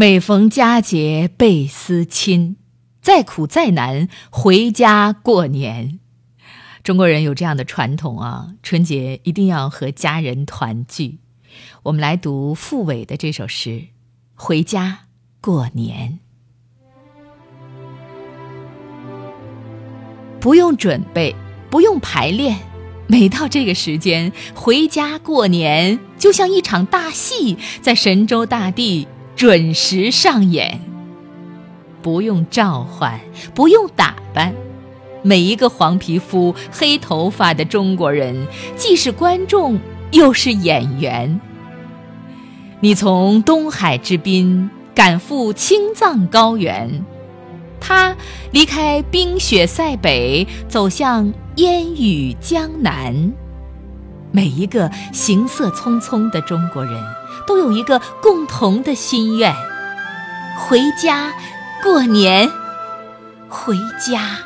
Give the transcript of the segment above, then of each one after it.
每逢佳节倍思亲，再苦再难回家过年。中国人有这样的传统啊，春节一定要和家人团聚。我们来读傅伟的这首诗《回家过年》。不用准备，不用排练，每到这个时间，回家过年就像一场大戏，在神州大地准时上演。不用召唤，不用打扮，每一个黄皮肤、黑头发的中国人，既是观众，又是演员。你从东海之滨赶赴青藏高原。他离开冰雪塞北，走向烟雨江南。每一个行色匆匆的中国人，都有一个共同的心愿：回家过年，回家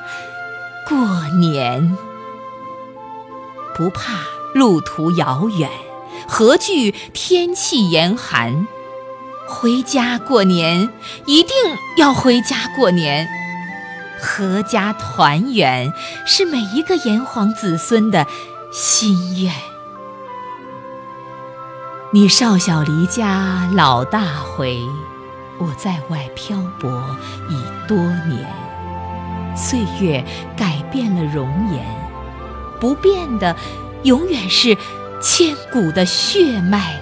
过年。不怕路途遥远，何惧天气严寒？回家过年，一定要回家过年。阖家团圆是每一个炎黄子孙的心愿。你少小离家老大回，我在外漂泊已多年。岁月改变了容颜，不变的永远是千古的血脉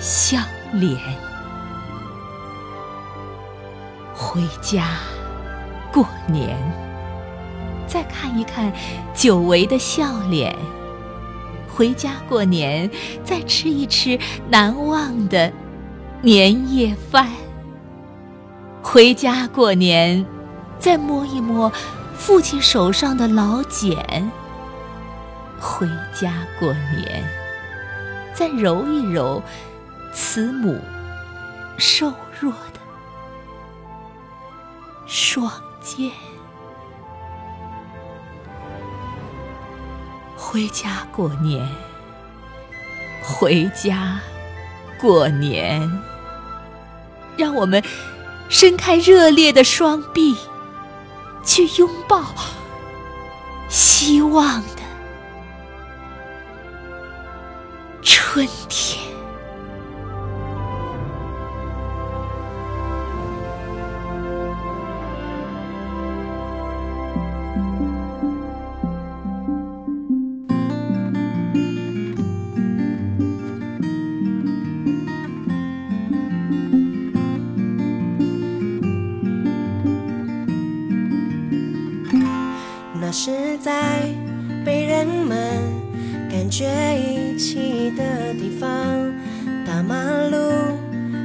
相连。回家过年，再看一看久违的笑脸。回家过年，再吃一吃难忘的年夜饭。回家过年，再摸一摸父亲手上的老茧。回家过年，再揉一揉慈母瘦弱的。双肩，回家过年，回家过年，让我们伸开热烈的双臂，去拥抱希望的春天。在被人们感觉遗弃的地方，大马路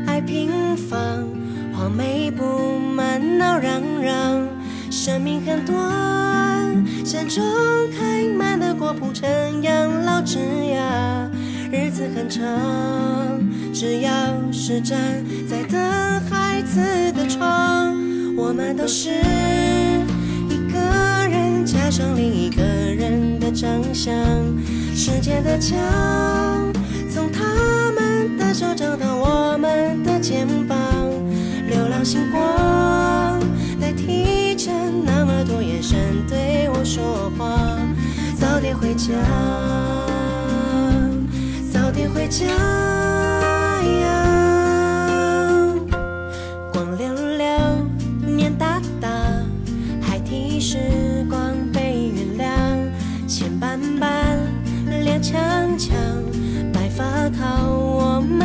爱平房，黄梅布满闹嚷嚷。生命很短，山中开满的果铺成养老枝桠。日子很长，只要是站在等孩子的窗，我们都是。的墙从他们的手掌到我们的肩膀，流浪星光代替着那么多眼神对我说话。早点回家，早点回家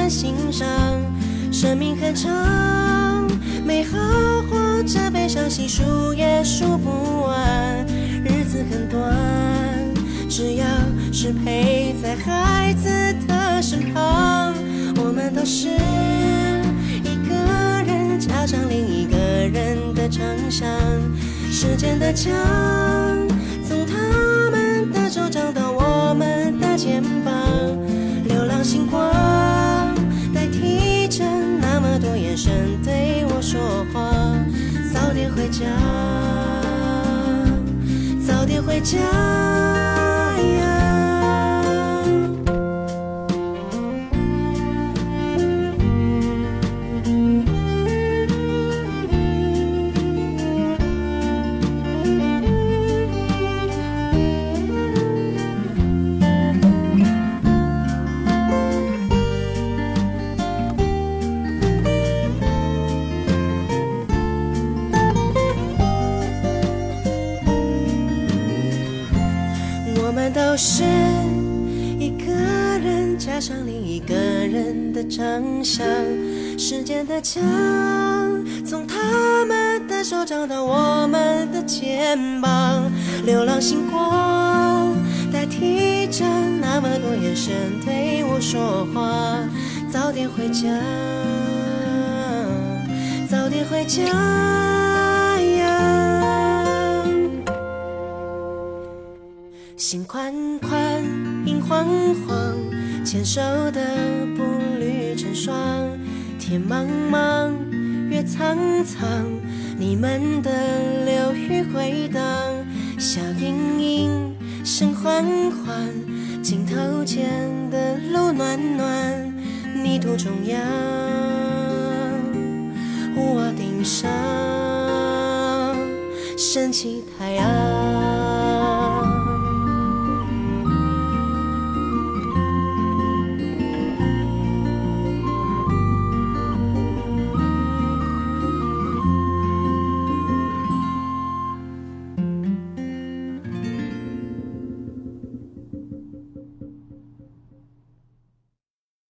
我们欣赏，生命很长，美好或者悲伤，细数也数不完。日子很短，只要是陪在孩子的身旁，我们都是一个人加上另一个人的长。相。时间的墙，从他家，早点回家。我是一个人加上另一个人的长相，时间的墙，从他们的手掌到我们的肩膀，流浪星光代替着那么多眼神对我说话，早点回家，早点回家。心宽宽，影晃晃，牵手的步履成双。天茫茫，月苍苍，你们的流语回荡。笑盈盈，声缓缓，镜头前的路暖暖。泥土中央，屋瓦顶上，升起太阳。